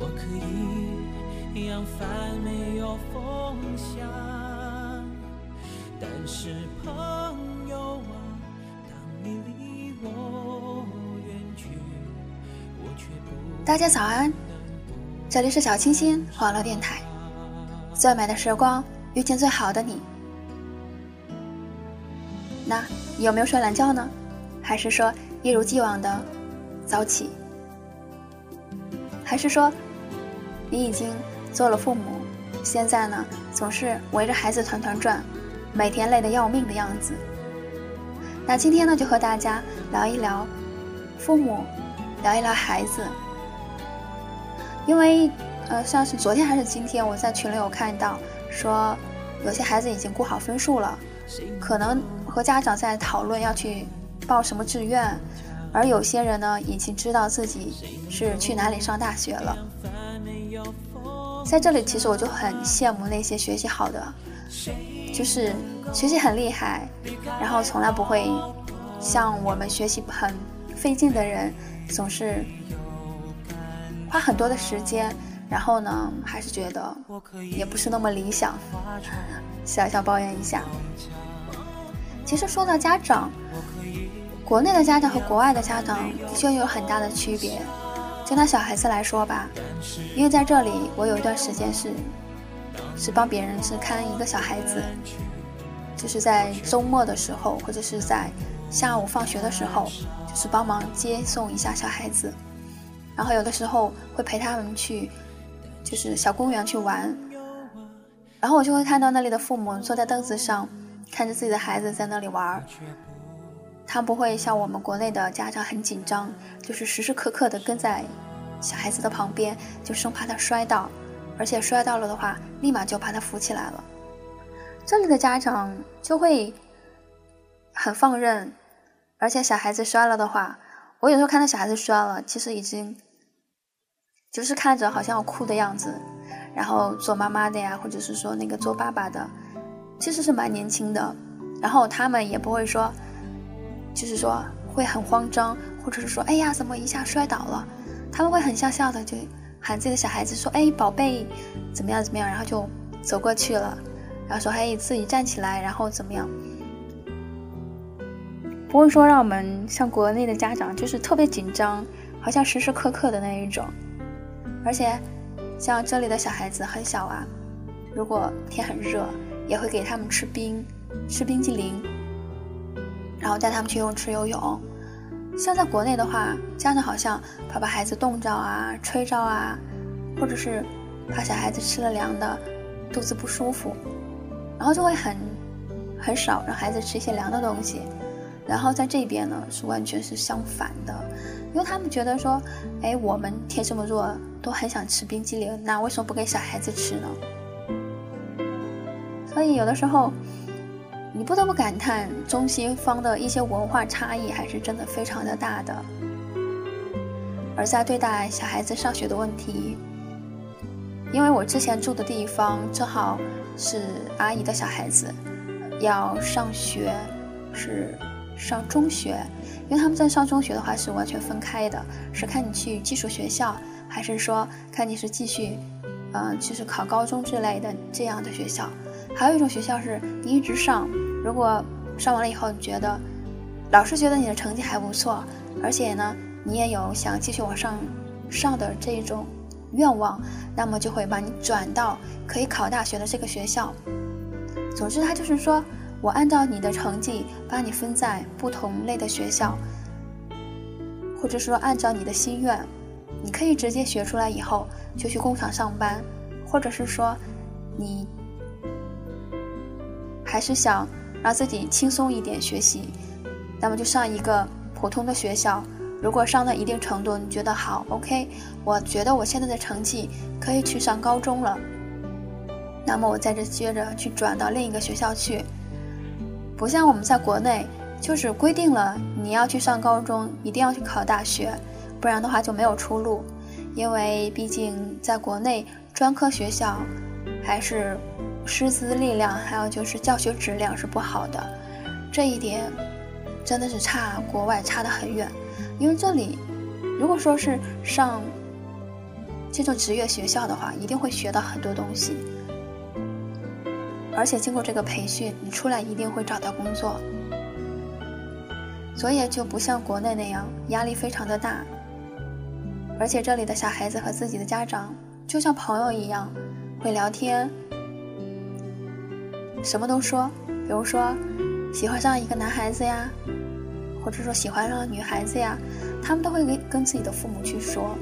我可以扬帆没有风向，但是朋友啊，当你离我远去，我却大家早安，这里是小清新网络电台，最美的时光遇见最好的你。那你有没有睡懒觉呢？还是说一如既往的早起？还是说你已经做了父母，现在呢总是围着孩子团团转，每天累得要命的样子？那今天呢就和大家聊一聊父母，聊一聊孩子。因为，呃，像是昨天还是今天，我在群里有看到说，有些孩子已经估好分数了，可能和家长在讨论要去报什么志愿，而有些人呢，已经知道自己是去哪里上大学了。在这里，其实我就很羡慕那些学习好的，就是学习很厉害，然后从来不会像我们学习很费劲的人，总是。花很多的时间，然后呢，还是觉得也不是那么理想，小小抱怨一下。其实说到家长，国内的家长和国外的家长的确有很大的区别。就拿小孩子来说吧，因为在这里，我有一段时间是是帮别人是看一个小孩子，就是在周末的时候，或者是在下午放学的时候，就是帮忙接送一下小孩子。然后有的时候会陪他们去，就是小公园去玩，然后我就会看到那里的父母坐在凳子上，看着自己的孩子在那里玩。他不会像我们国内的家长很紧张，就是时时刻刻的跟在小孩子的旁边，就生怕他摔倒，而且摔到了的话，立马就把他扶起来了。这里的家长就会很放任，而且小孩子摔了的话，我有时候看到小孩子摔了，其实已经。就是看着好像要哭的样子，然后做妈妈的呀，或者是说那个做爸爸的，其实是蛮年轻的。然后他们也不会说，就是说会很慌张，或者是说哎呀怎么一下摔倒了，他们会很笑笑的就喊自己的小孩子说哎宝贝怎么样怎么样，然后就走过去了，然后说嘿自己站起来，然后怎么样，不会说让我们像国内的家长就是特别紧张，好像时时刻刻的那一种。而且，像这里的小孩子很小啊，如果天很热，也会给他们吃冰，吃冰激凌，然后带他们去游泳池游泳。像在国内的话，家长好像怕把孩子冻着啊、吹着啊，或者是怕小孩子吃了凉的，肚子不舒服，然后就会很很少让孩子吃一些凉的东西。然后在这边呢，是完全是相反的，因为他们觉得说，哎，我们天这么热。都很想吃冰激凌，那为什么不给小孩子吃呢？所以有的时候，你不得不感叹中西方的一些文化差异还是真的非常的大的。而在对待小孩子上学的问题，因为我之前住的地方正好是阿姨的小孩子要上学，是上中学，因为他们在上中学的话是完全分开的，是看你去寄宿学校。还是说，看你是继续，嗯，就是考高中之类的这样的学校。还有一种学校是你一直上，如果上完了以后，你觉得老师觉得你的成绩还不错，而且呢，你也有想继续往上上的这种愿望，那么就会把你转到可以考大学的这个学校。总之，他就是说我按照你的成绩把你分在不同类的学校，或者说按照你的心愿。你可以直接学出来以后就去工厂上班，或者是说，你还是想让自己轻松一点学习，那么就上一个普通的学校，如果上到一定程度，你觉得好，OK，我觉得我现在的成绩可以去上高中了，那么我在这接着去转到另一个学校去。不像我们在国内，就是规定了你要去上高中，一定要去考大学，不然的话就没有出路。因为毕竟在国内，专科学校还是师资力量，还有就是教学质量是不好的，这一点真的是差国外差得很远。因为这里，如果说是上这种职业学校的话，一定会学到很多东西，而且经过这个培训，你出来一定会找到工作，所以就不像国内那样压力非常的大。而且这里的小孩子和自己的家长就像朋友一样，会聊天，什么都说，比如说喜欢上一个男孩子呀。或者说喜欢上女孩子呀，他们都会跟跟自己的父母去说，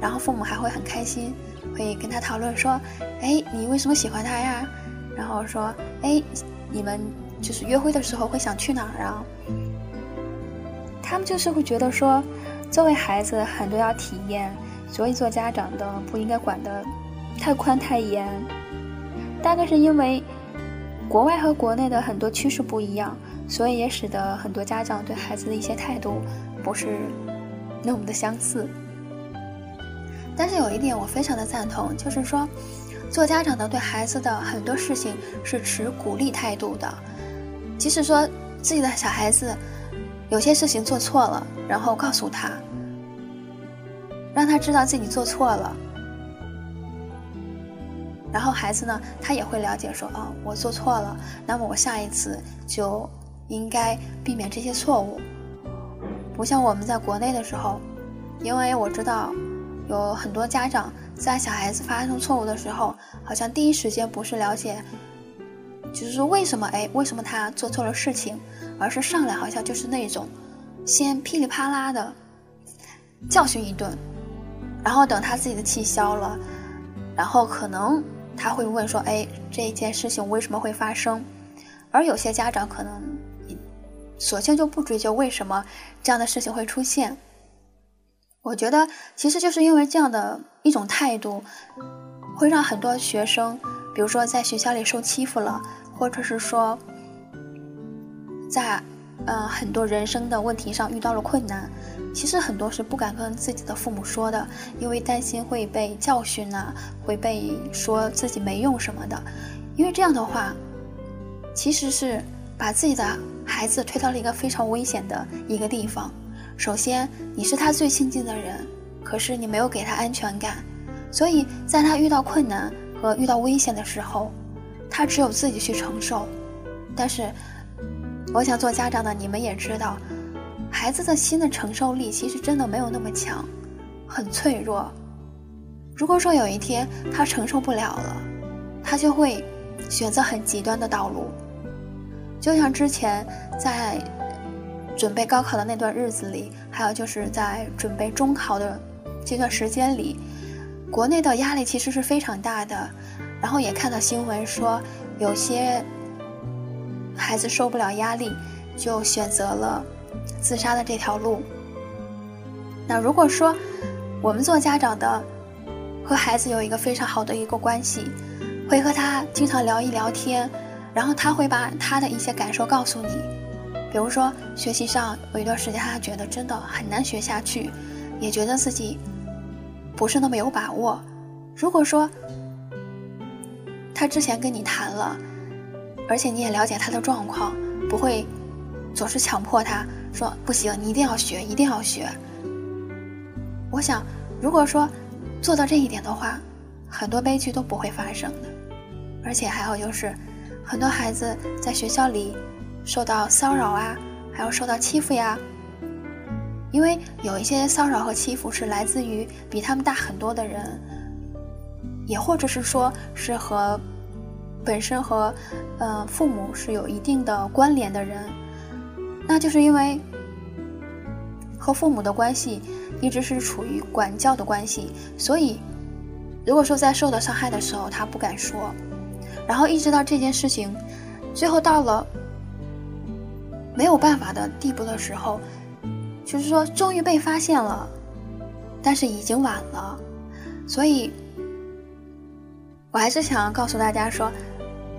然后父母还会很开心，会跟他讨论说：“哎，你为什么喜欢他呀？”然后说：“哎，你们就是约会的时候会想去哪儿啊？”他们就是会觉得说，作为孩子很多要体验，所以做家长的不应该管得太宽太严。大概是因为国外和国内的很多趋势不一样。所以也使得很多家长对孩子的一些态度不是那么的相似。但是有一点我非常的赞同，就是说，做家长的对孩子的很多事情是持鼓励态度的。即使说自己的小孩子有些事情做错了，然后告诉他，让他知道自己做错了，然后孩子呢，他也会了解说，哦，我做错了，那么我下一次就。应该避免这些错误，不像我们在国内的时候，因为我知道有很多家长在小孩子发生错误的时候，好像第一时间不是了解，就是说为什么哎为什么他做错了事情，而是上来好像就是那种先噼里啪啦的教训一顿，然后等他自己的气消了，然后可能他会问说哎这一件事情为什么会发生，而有些家长可能。索性就不追究为什么这样的事情会出现。我觉得其实就是因为这样的一种态度，会让很多学生，比如说在学校里受欺负了，或者是说在嗯很多人生的问题上遇到了困难，其实很多是不敢跟自己的父母说的，因为担心会被教训呐，会被说自己没用什么的。因为这样的话，其实是把自己的。孩子推到了一个非常危险的一个地方。首先，你是他最亲近的人，可是你没有给他安全感，所以在他遇到困难和遇到危险的时候，他只有自己去承受。但是，我想做家长的你们也知道，孩子的心的承受力其实真的没有那么强，很脆弱。如果说有一天他承受不了了，他就会选择很极端的道路。就像之前在准备高考的那段日子里，还有就是在准备中考的这段时间里，国内的压力其实是非常大的。然后也看到新闻说，有些孩子受不了压力，就选择了自杀的这条路。那如果说我们做家长的和孩子有一个非常好的一个关系，会和他经常聊一聊天。然后他会把他的一些感受告诉你，比如说学习上有一段时间他觉得真的很难学下去，也觉得自己不是那么有把握。如果说他之前跟你谈了，而且你也了解他的状况，不会总是强迫他说不行，你一定要学，一定要学。我想，如果说做到这一点的话，很多悲剧都不会发生的。而且还有就是。很多孩子在学校里受到骚扰啊，还有受到欺负呀。因为有一些骚扰和欺负是来自于比他们大很多的人，也或者是说是和本身和呃父母是有一定的关联的人，那就是因为和父母的关系一直是处于管教的关系，所以如果说在受到伤害的时候，他不敢说。然后一直到这件事情，最后到了没有办法的地步的时候，就是说终于被发现了，但是已经晚了。所以，我还是想要告诉大家说，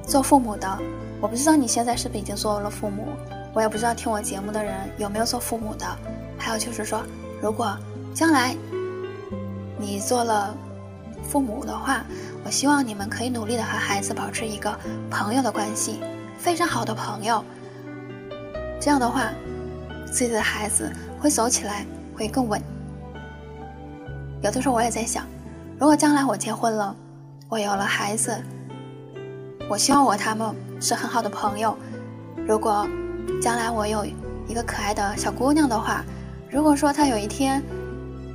做父母的，我不知道你现在是不是已经做了父母，我也不知道听我节目的人有没有做父母的。还有就是说，如果将来你做了父母的话，我希望你们可以努力的和孩子保持一个朋友的关系，非常好的朋友。这样的话，自己的孩子会走起来会更稳。有的时候我也在想，如果将来我结婚了，我有了孩子，我希望我他们是很好的朋友。如果将来我有一个可爱的小姑娘的话，如果说她有一天，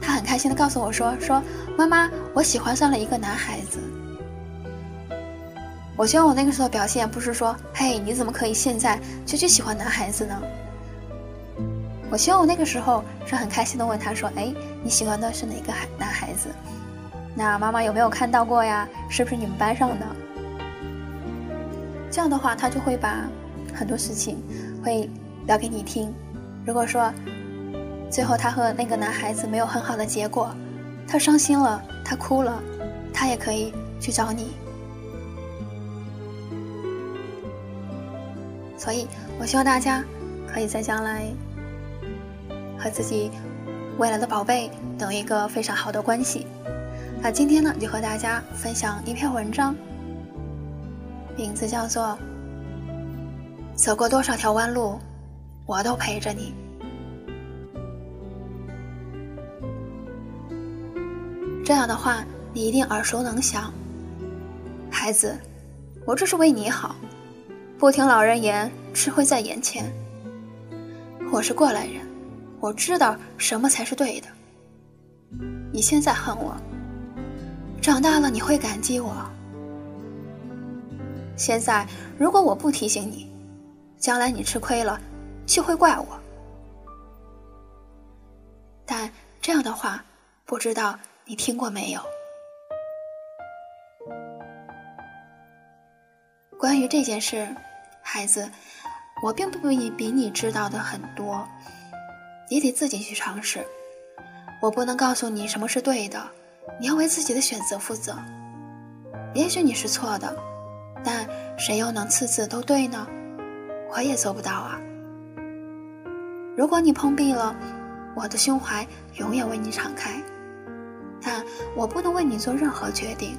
她很开心的告诉我说：“说妈妈，我喜欢上了一个男孩子。”我希望我那个时候表现不是说，嘿，你怎么可以现在就去喜欢男孩子呢？我希望我那个时候是很开心的问他说，哎，你喜欢的是哪个孩男孩子？那妈妈有没有看到过呀？是不是你们班上的？这样的话，他就会把很多事情会聊给你听。如果说最后他和那个男孩子没有很好的结果，他伤心了，他哭了，他也可以去找你。所以，我希望大家可以在将来和自己未来的宝贝有一个非常好的关系。那今天呢，就和大家分享一篇文章，名字叫做《走过多少条弯路，我都陪着你》。这样的话，你一定耳熟能详。孩子，我这是为你好。不听老人言，吃亏在眼前。我是过来人，我知道什么才是对的。你现在恨我，长大了你会感激我。现在如果我不提醒你，将来你吃亏了，就会怪我。但这样的话，不知道你听过没有？关于这件事。孩子，我并不比比你知道的很多，你得自己去尝试。我不能告诉你什么是对的，你要为自己的选择负责。也许你是错的，但谁又能次次都对呢？我也做不到啊。如果你碰壁了，我的胸怀永远为你敞开，但我不能为你做任何决定。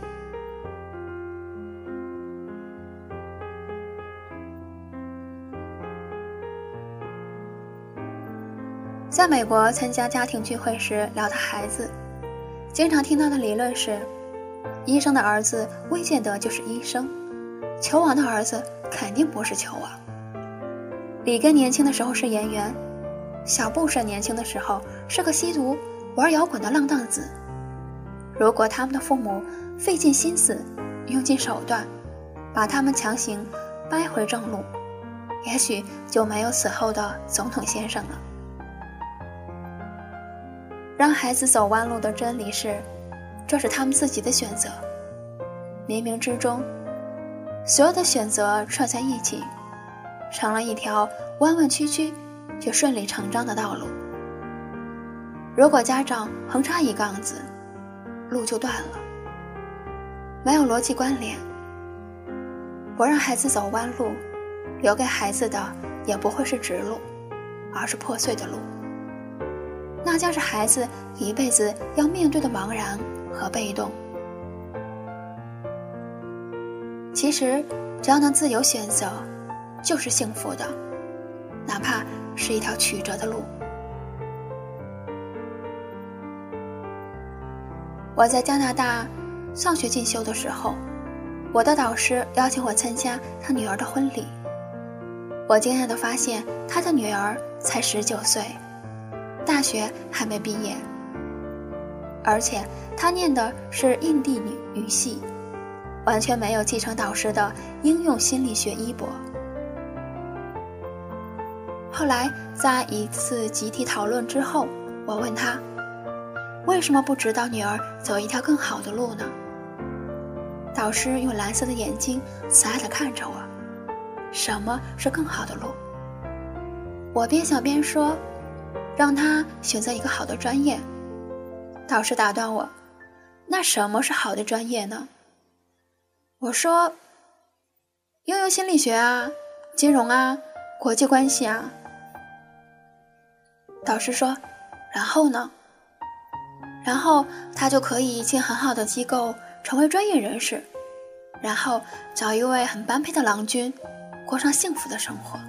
在美国参加家庭聚会时聊的孩子，经常听到的理论是：医生的儿子未见得就是医生，球王的儿子肯定不是球王。里根年轻的时候是演员，小布什年轻的时候是个吸毒、玩摇滚的浪荡子。如果他们的父母费尽心思、用尽手段，把他们强行掰回正路，也许就没有此后的总统先生了。让孩子走弯路的真理是，这是他们自己的选择。冥冥之中，所有的选择串在一起，成了一条弯弯曲曲却顺理成章的道路。如果家长横插一杠子，路就断了，没有逻辑关联。不让孩子走弯路，留给孩子的也不会是直路，而是破碎的路。那将是孩子一辈子要面对的茫然和被动。其实，只要能自由选择，就是幸福的，哪怕是一条曲折的路。我在加拿大上学进修的时候，我的导师邀请我参加他女儿的婚礼。我惊讶地发现，他的女儿才十九岁。大学还没毕业，而且他念的是印地语语系，完全没有继承导师的应用心理学衣钵。后来在一次集体讨论之后，我问他，为什么不指导女儿走一条更好的路呢？导师用蓝色的眼睛慈爱地看着我，什么是更好的路？我边想边说。让他选择一个好的专业。导师打断我：“那什么是好的专业呢？”我说：“应用心理学啊，金融啊，国际关系啊。”导师说：“然后呢？然后他就可以进很好的机构，成为专业人士，然后找一位很般配的郎君，过上幸福的生活。”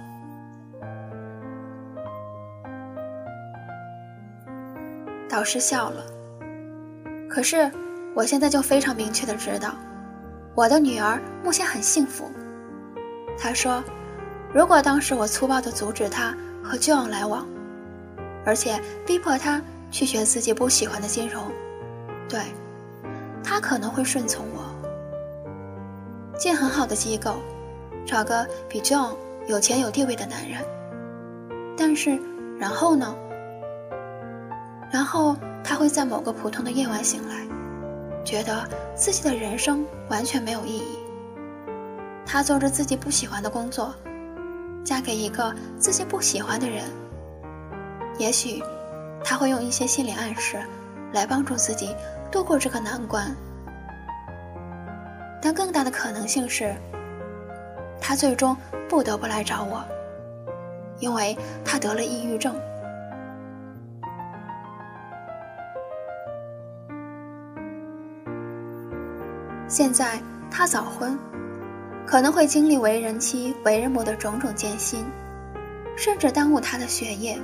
导师笑了。可是，我现在就非常明确的知道，我的女儿目前很幸福。他说，如果当时我粗暴的阻止她和旧王来往，而且逼迫他去学自己不喜欢的金融，对，他可能会顺从我，进很好的机构，找个比 John 有钱有地位的男人。但是，然后呢？然后。他会在某个普通的夜晚醒来，觉得自己的人生完全没有意义。他做着自己不喜欢的工作，嫁给一个自己不喜欢的人。也许他会用一些心理暗示来帮助自己度过这个难关，但更大的可能性是，他最终不得不来找我，因为他得了抑郁症。现在他早婚，可能会经历为人妻、为人母的种种艰辛，甚至耽误他的学业。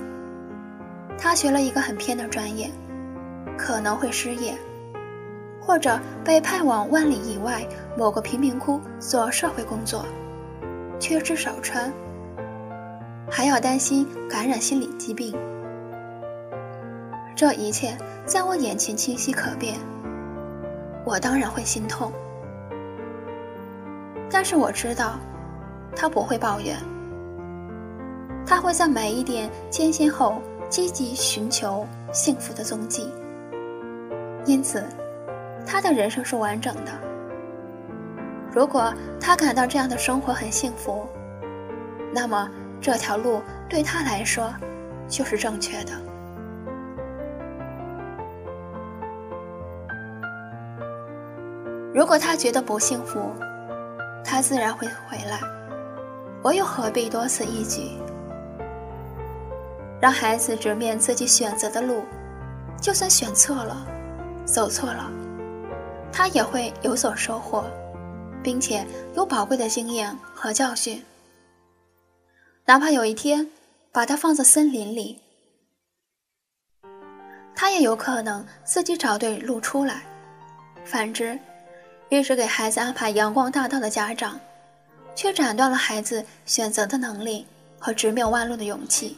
他学了一个很偏的专业，可能会失业，或者被派往万里以外某个贫民窟做社会工作，缺吃少穿，还要担心感染心理疾病。这一切在我眼前清晰可辨。我当然会心痛，但是我知道，他不会抱怨，他会在每一点艰辛后积极寻求幸福的踪迹，因此，他的人生是完整的。如果他感到这样的生活很幸福，那么这条路对他来说就是正确的。如果他觉得不幸福，他自然会回来。我又何必多此一举？让孩子直面自己选择的路，就算选错了，走错了，他也会有所收获，并且有宝贵的经验和教训。哪怕有一天把他放在森林里，他也有可能自己找对路出来。反之，越是给孩子安排阳光大道的家长，却斩断了孩子选择的能力和直面弯路的勇气。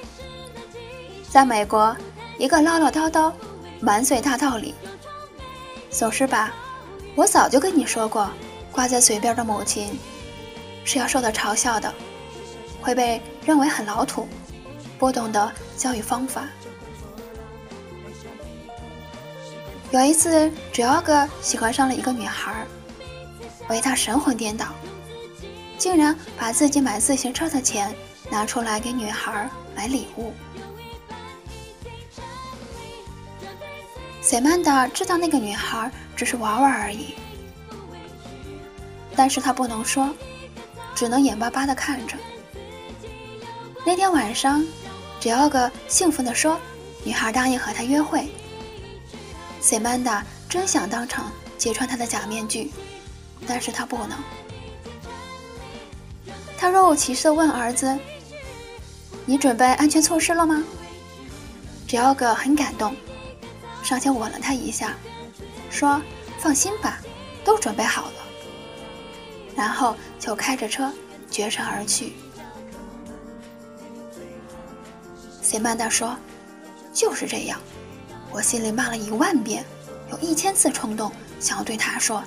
在美国，一个唠唠叨叨、满嘴大道理，总是把“我早就跟你说过”挂在嘴边的母亲，是要受到嘲笑的，会被认为很老土。不懂得教育方法。有一次，只要哥喜欢上了一个女孩，为他神魂颠倒，竟然把自己买自行车的钱拿出来给女孩买礼物。塞曼达知道那个女孩只是玩玩而已，但是他不能说，只能眼巴巴地看着。那天晚上，只要个兴奋地说：“女孩答应和他约会。”塞曼达真想当场揭穿他的假面具，但是他不能。他若无其事地问儿子：“你准备安全措施了吗？”只要个很感动。上前吻了他一下，说：“放心吧，都准备好了。”然后就开着车绝尘而去。谢曼达说：“就是这样，我心里骂了一万遍，有一千次冲动想要对他说：‘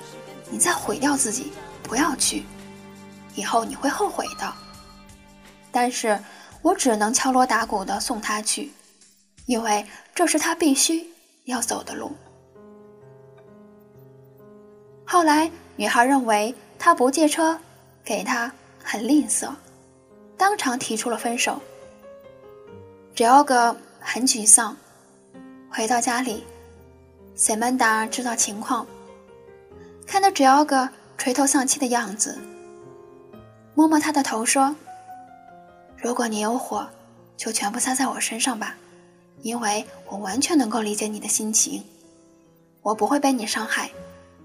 你再毁掉自己，不要去，以后你会后悔的。’但是我只能敲锣打鼓的送他去，因为这是他必须。”要走的路。后来，女孩认为他不借车给她很吝啬，当场提出了分手。只要个很沮丧，回到家里，塞曼达知道情况，看到只要个垂头丧气的样子，摸摸他的头说：“如果你有火，就全部撒在我身上吧。”因为我完全能够理解你的心情，我不会被你伤害，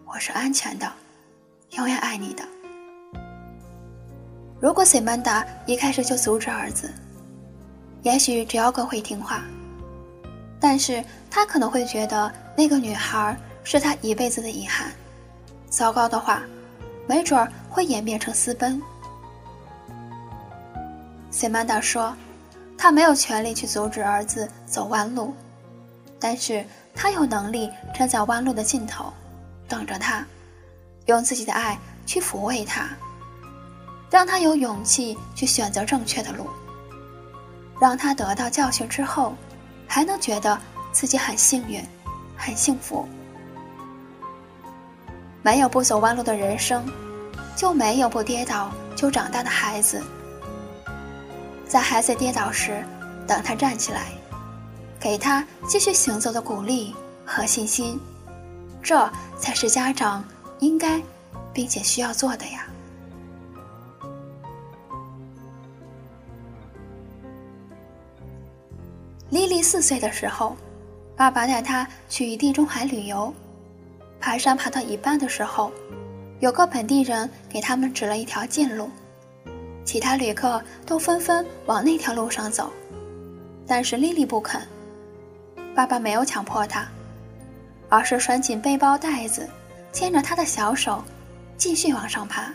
我是安全的，永远爱你的。如果塞曼达一开始就阻止儿子，也许只要哥会听话，但是他可能会觉得那个女孩是他一辈子的遗憾。糟糕的话，没准儿会演变成私奔。塞曼达说。他没有权利去阻止儿子走弯路，但是他有能力站在弯路的尽头，等着他，用自己的爱去抚慰他，让他有勇气去选择正确的路，让他得到教训之后，还能觉得自己很幸运，很幸福。没有不走弯路的人生，就没有不跌倒就长大的孩子。在孩子跌倒时，等他站起来，给他继续行走的鼓励和信心，这才是家长应该并且需要做的呀。莉莉四岁的时候，爸爸带她去地中海旅游，爬山爬到一半的时候，有个本地人给他们指了一条近路。其他旅客都纷纷往那条路上走，但是莉莉不肯。爸爸没有强迫她，而是拴紧背包带子，牵着她的小手，继续往上爬。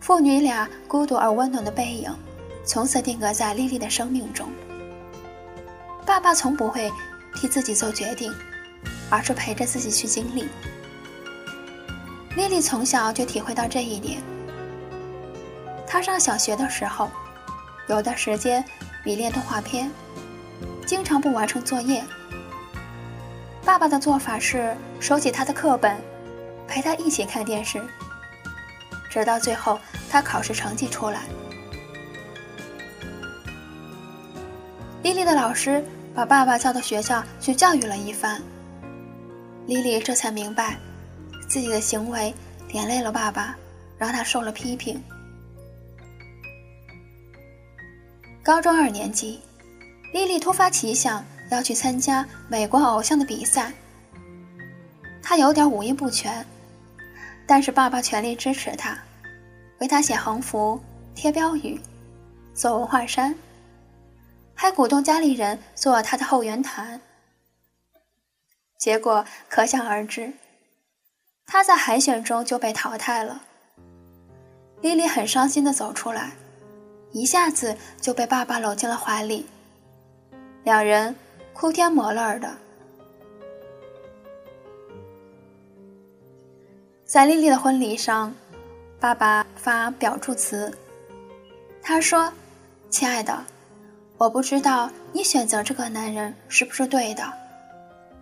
父女俩孤独而温暖的背影，从此定格在莉莉的生命中。爸爸从不会替自己做决定，而是陪着自己去经历。莉莉从小就体会到这一点。他上小学的时候，有段时间迷恋动画片，经常不完成作业。爸爸的做法是收起他的课本，陪他一起看电视，直到最后他考试成绩出来。莉莉的老师把爸爸叫到学校去教育了一番，莉莉这才明白，自己的行为连累了爸爸，让他受了批评。高中二年级，莉莉突发奇想要去参加美国偶像的比赛。她有点五音不全，但是爸爸全力支持她，为她写横幅、贴标语、做文化衫，还鼓动家里人做她的后援团。结果可想而知，她在海选中就被淘汰了。莉莉很伤心的走出来。一下子就被爸爸搂进了怀里，两人哭天抹泪的。在丽丽的婚礼上，爸爸发表祝词，他说：“亲爱的，我不知道你选择这个男人是不是对的，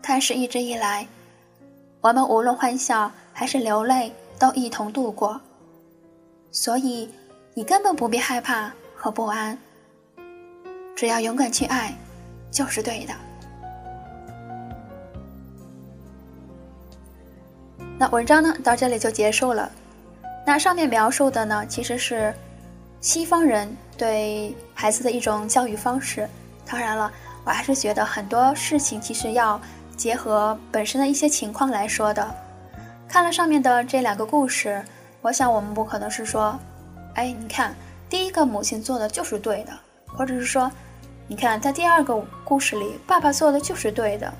但是一直以来，我们无论欢笑还是流泪都一同度过，所以你根本不必害怕和不安。只要勇敢去爱，就是对的。那文章呢，到这里就结束了。那上面描述的呢，其实是西方人对孩子的一种教育方式。当然了，我还是觉得很多事情其实要结合本身的一些情况来说的。看了上面的这两个故事，我想我们不可能是说，哎，你看第一个母亲做的就是对的，或者是说。你看，在第二个故事里，爸爸做的就是对的，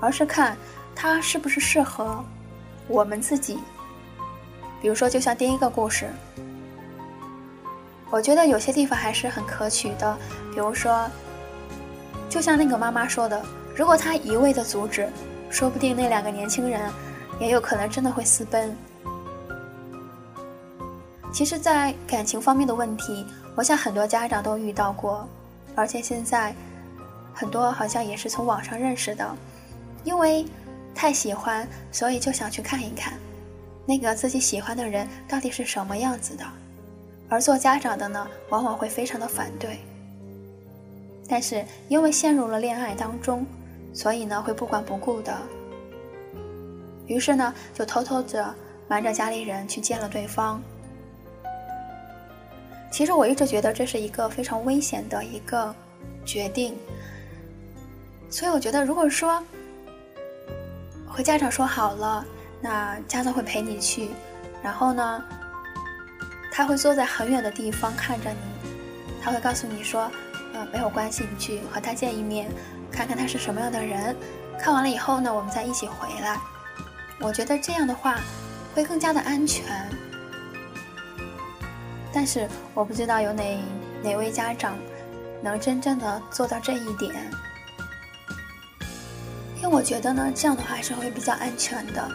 而是看他是不是适合我们自己。比如说，就像第一个故事，我觉得有些地方还是很可取的。比如说，就像那个妈妈说的，如果他一味的阻止，说不定那两个年轻人也有可能真的会私奔。其实，在感情方面的问题，我想很多家长都遇到过。而且现在，很多好像也是从网上认识的，因为太喜欢，所以就想去看一看，那个自己喜欢的人到底是什么样子的。而做家长的呢，往往会非常的反对。但是因为陷入了恋爱当中，所以呢会不管不顾的，于是呢就偷偷的瞒着家里人去见了对方。其实我一直觉得这是一个非常危险的一个决定，所以我觉得，如果说和家长说好了，那家长会陪你去，然后呢，他会坐在很远的地方看着你，他会告诉你说，呃，没有关系，你去和他见一面，看看他是什么样的人，看完了以后呢，我们再一起回来。我觉得这样的话会更加的安全。但是我不知道有哪哪位家长能真正的做到这一点，因为我觉得呢，这样的话是会比较安全的。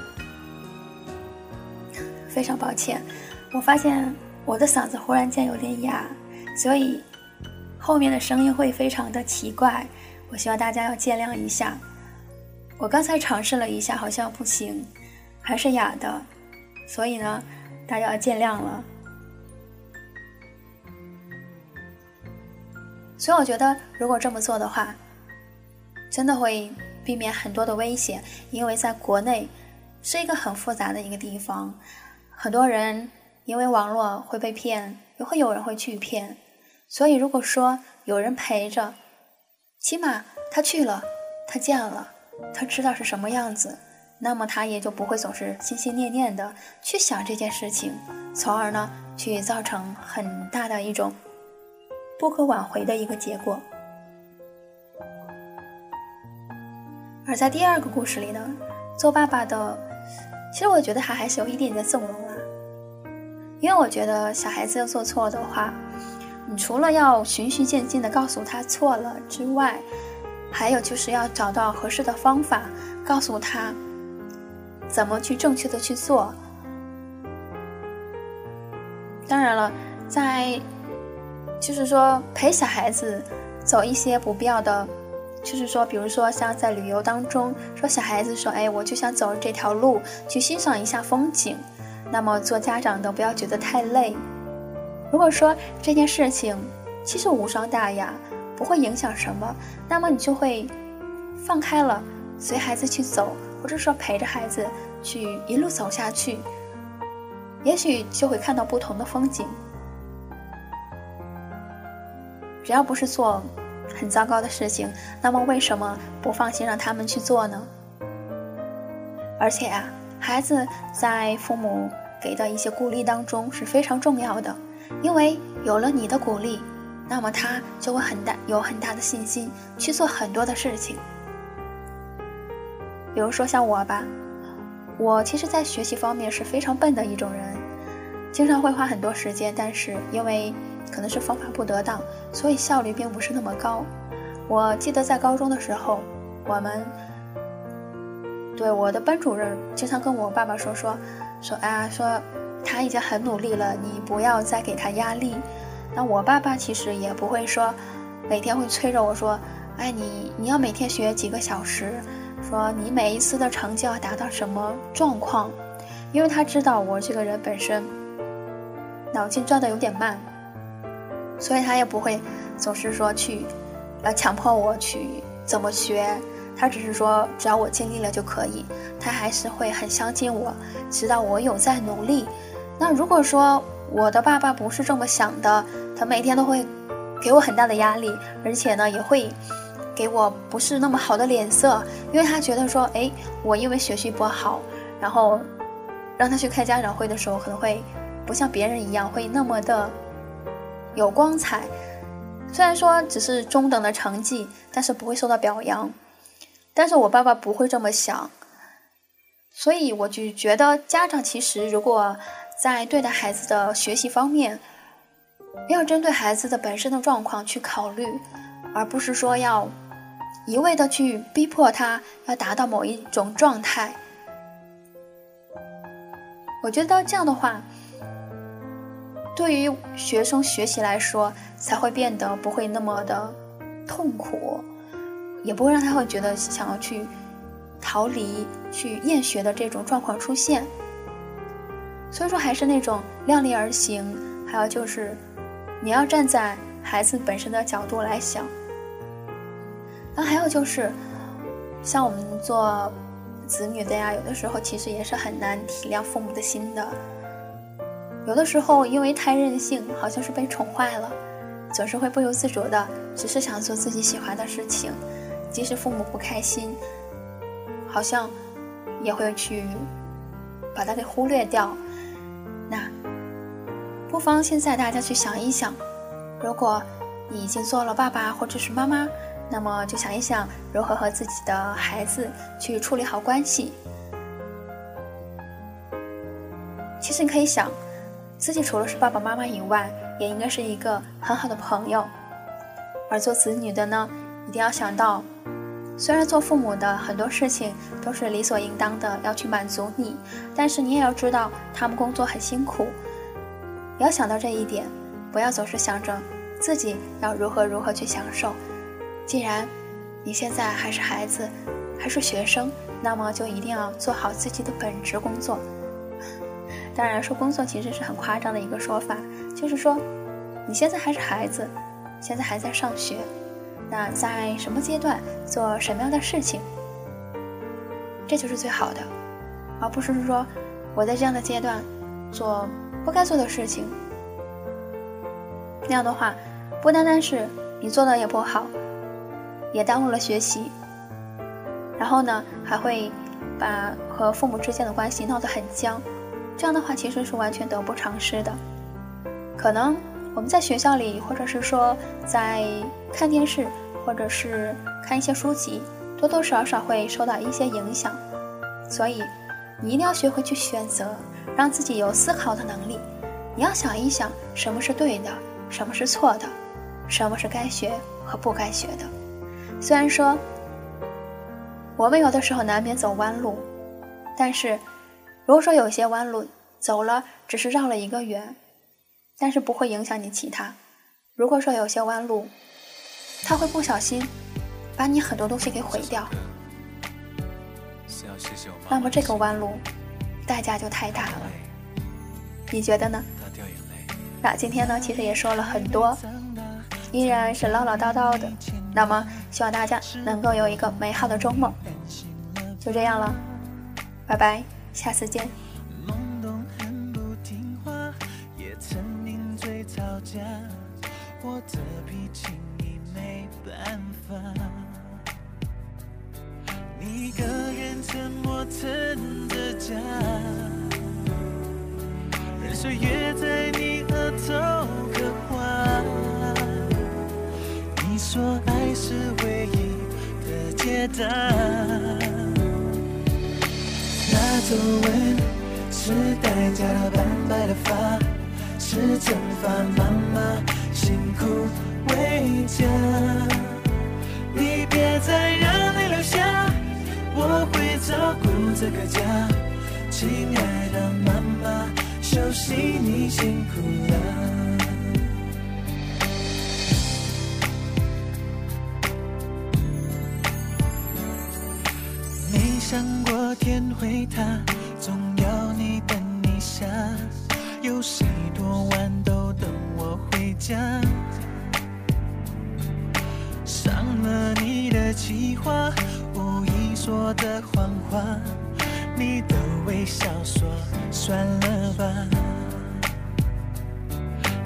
非常抱歉，我发现我的嗓子忽然间有点哑，所以后面的声音会非常的奇怪，我希望大家要见谅一下。我刚才尝试了一下，好像不行，还是哑的，所以呢，大家要见谅了。所以我觉得，如果这么做的话，真的会避免很多的危险。因为在国内是一个很复杂的一个地方，很多人因为网络会被骗，也会有人会去骗。所以如果说有人陪着，起码他去了，他见了，他知道是什么样子，那么他也就不会总是心心念念的去想这件事情，从而呢去造成很大的一种。不可挽回的一个结果。而在第二个故事里呢，做爸爸的，其实我觉得他还是有一点点纵容啊。因为我觉得小孩子要做错的话，你除了要循序渐进的告诉他错了之外，还有就是要找到合适的方法，告诉他怎么去正确的去做。当然了，在。就是说陪小孩子走一些不必要的，就是说，比如说像在旅游当中，说小孩子说，哎，我就想走这条路去欣赏一下风景，那么做家长的不要觉得太累。如果说这件事情其实无伤大雅，不会影响什么，那么你就会放开了，随孩子去走，或者说陪着孩子去一路走下去，也许就会看到不同的风景。只要不是做很糟糕的事情，那么为什么不放心让他们去做呢？而且啊，孩子在父母给的一些鼓励当中是非常重要的，因为有了你的鼓励，那么他就会很大有很大的信心去做很多的事情。比如说像我吧，我其实在学习方面是非常笨的一种人，经常会花很多时间，但是因为。可能是方法不得当，所以效率并不是那么高。我记得在高中的时候，我们对我的班主任经常跟我爸爸说说说啊，说他已经很努力了，你不要再给他压力。那我爸爸其实也不会说每天会催着我说，哎，你你要每天学几个小时，说你每一次的成绩要达到什么状况，因为他知道我这个人本身脑筋转的有点慢，所以他也不会总是说去要强迫我去怎么学。他只是说，只要我尽力了就可以。他还是会很相信我，知道我有在努力。那如果说我的爸爸不是这么想的，他每天都会给我很大的压力，而且呢，也会给我不是那么好的脸色，因为他觉得说，哎，我因为学习不好，然后让他去开家长会的时候，可能会不像别人一样会那么的有光彩。虽然说只是中等的成绩，但是不会受到表扬。但是我爸爸不会这么想，所以我就觉得家长其实如果在对待孩子的学习方面，要针对孩子的本身的状况去考虑，而不是说要一味的去逼迫他要达到某一种状态。我觉得这样的话，对于学生学习来说才会变得不会那么的痛苦。也不会让他会觉得想要去逃离、去厌学的这种状况出现。所以说，还是那种量力而行。还有就是，你要站在孩子本身的角度来想。那还有就是，像我们做子女的呀，有的时候其实也是很难体谅父母的心的。有的时候因为太任性，好像是被宠坏了，总是会不由自主的，只是想做自己喜欢的事情。即使父母不开心，好像也会去把它给忽略掉。不妨现在大家去想一想，如果你已经做了爸爸或者是妈妈，那么就想一想如何和自己的孩子去处理好关系。其实你可以想，自己除了是爸爸妈妈以外，也应该是一个很好的朋友。而做子女的呢，一定要想到。虽然做父母的很多事情都是理所应当的要去满足你，但是你也要知道他们工作很辛苦，要想到这一点，不要总是想着自己要如何如何去享受。既然你现在还是孩子，还是学生，那么就一定要做好自己的本职工作。当然，说工作其实是很夸张的一个说法，就是说你现在还是孩子，现在还在上学。那在什么阶段做什么样的事情，这就是最好的，而不是说我在这样的阶段做不该做的事情。那样的话，不单单是你做的也不好，也耽误了学习，然后呢，还会把和父母之间的关系闹得很僵。这样的话，其实是完全得不偿失的，可能。我们在学校里，或者是说在看电视，或者是看一些书籍，多多少少会受到一些影响。所以，你一定要学会去选择，让自己有思考的能力。你要想一想，什么是对的，什么是错的，什么是该学和不该学的。虽然说，我们有的时候难免走弯路，但是，如果说有些弯路走了，只是绕了一个圆。但是不会影响你其他。如果说有些弯路，他会不小心把你很多东西给毁掉，那么这个弯路代价就太大了。你觉得呢？那今天呢，其实也说了很多，依然是唠唠叨叨的。那么希望大家能够有一个美好的周末。就这样了，拜拜，下次见。我的脾气你没办法，你一个人沉默撑着家，任岁月在你额头刻画。你说爱是唯一的解答，那皱纹是代价的斑白的发，是惩罚妈妈。辛苦回家，你别再让泪流下，我会照顾这个家，亲爱的妈妈，休息你辛苦了。没想过天会塌，总要你等一下，游戏多晚都等我回家，上了你的计划。说的谎话，你的微笑说算了吧。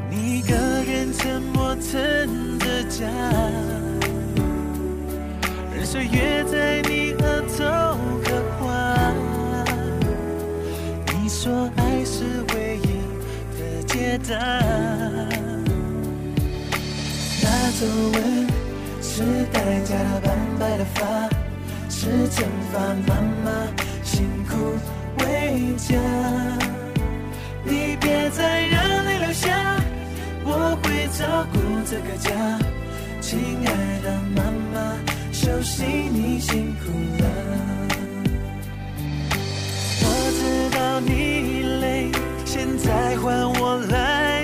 你一个人沉默撑着家，任岁月在你额头刻画。你说爱是唯一的解答。那皱纹是代价斑白的发，是惩罚妈妈辛苦为家。你别再让泪流下。我会照顾这个家，亲爱的妈妈，休息你辛苦了。我知道你累，现在换我来